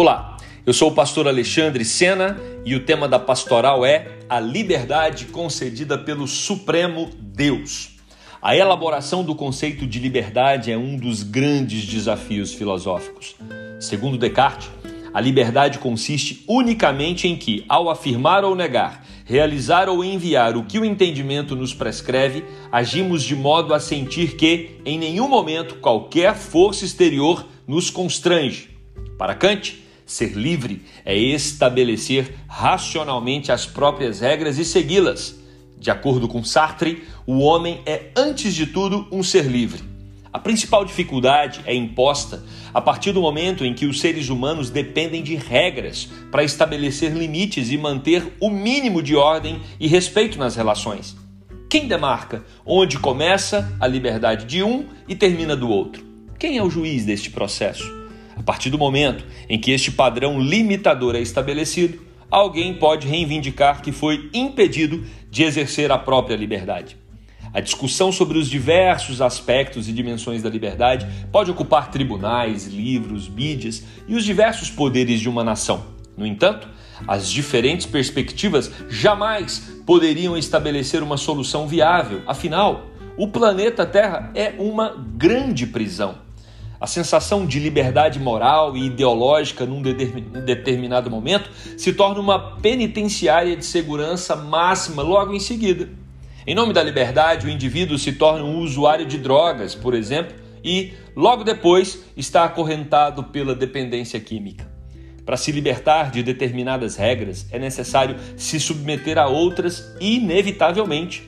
Olá, eu sou o pastor Alexandre Sena e o tema da pastoral é a liberdade concedida pelo Supremo Deus. A elaboração do conceito de liberdade é um dos grandes desafios filosóficos. Segundo Descartes, a liberdade consiste unicamente em que, ao afirmar ou negar, realizar ou enviar o que o entendimento nos prescreve, agimos de modo a sentir que, em nenhum momento, qualquer força exterior nos constrange. Para Kant, ser livre é estabelecer racionalmente as próprias regras e segui-las. De acordo com Sartre, o homem é, antes de tudo, um ser livre. A principal dificuldade é imposta a partir do momento em que os seres humanos dependem de regras para estabelecer limites e manter o mínimo de ordem e respeito nas relações. Quem demarca onde começa a liberdade de um e termina do outro? Quem é o juiz deste processo? A partir do momento em que este padrão limitador é estabelecido, alguém pode reivindicar que foi impedido de exercer a própria liberdade. A discussão sobre os diversos aspectos e dimensões da liberdade pode ocupar tribunais, livros, mídias e os diversos poderes de uma nação. No entanto, as diferentes perspectivas jamais poderiam estabelecer uma solução viável, afinal, o planeta Terra é uma grande prisão. A sensação de liberdade moral e ideológica num determinado momento se torna uma penitenciária de segurança máxima logo em seguida. Em nome da liberdade, o indivíduo se torna um usuário de drogas, por exemplo, e logo depois está acorrentado pela dependência química. Para se libertar de determinadas regras, é necessário se submeter a outras inevitavelmente.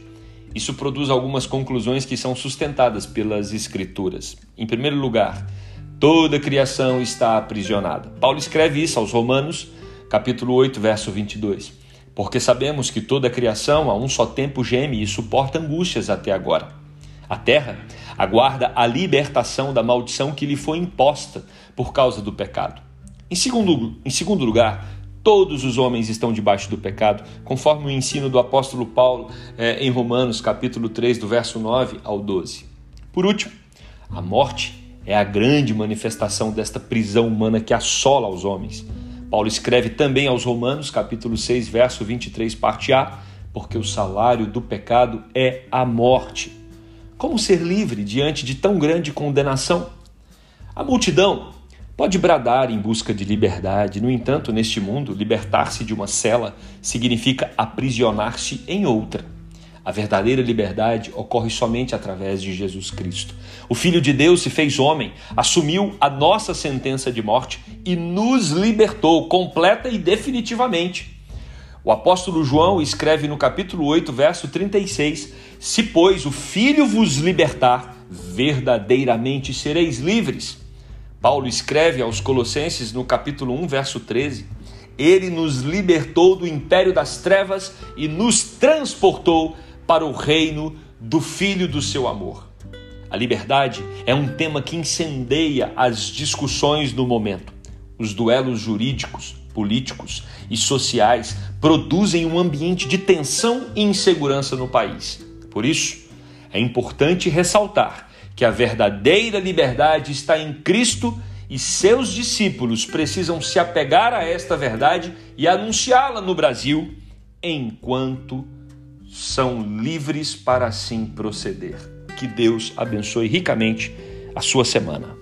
Isso produz algumas conclusões que são sustentadas pelas Escrituras. Em primeiro lugar, toda a criação está aprisionada. Paulo escreve isso aos Romanos, capítulo 8, verso 22. Porque sabemos que toda a criação a um só tempo geme e suporta angústias até agora. A terra aguarda a libertação da maldição que lhe foi imposta por causa do pecado. Em segundo, em segundo lugar, Todos os homens estão debaixo do pecado, conforme o ensino do apóstolo Paulo é, em Romanos, capítulo 3, do verso 9 ao 12. Por último, a morte é a grande manifestação desta prisão humana que assola os homens. Paulo escreve também aos Romanos, capítulo 6, verso 23, parte A, porque o salário do pecado é a morte. Como ser livre diante de tão grande condenação? A multidão Pode bradar em busca de liberdade, no entanto, neste mundo, libertar-se de uma cela significa aprisionar-se em outra. A verdadeira liberdade ocorre somente através de Jesus Cristo. O Filho de Deus se fez homem, assumiu a nossa sentença de morte e nos libertou completa e definitivamente. O apóstolo João escreve no capítulo 8, verso 36: Se, pois, o Filho vos libertar, verdadeiramente sereis livres. Paulo escreve aos Colossenses no capítulo 1, verso 13: Ele nos libertou do império das trevas e nos transportou para o reino do Filho do seu amor. A liberdade é um tema que incendeia as discussões do momento. Os duelos jurídicos, políticos e sociais produzem um ambiente de tensão e insegurança no país. Por isso, é importante ressaltar que a verdadeira liberdade está em Cristo e seus discípulos precisam se apegar a esta verdade e anunciá-la no Brasil enquanto são livres para assim proceder. Que Deus abençoe ricamente a sua semana.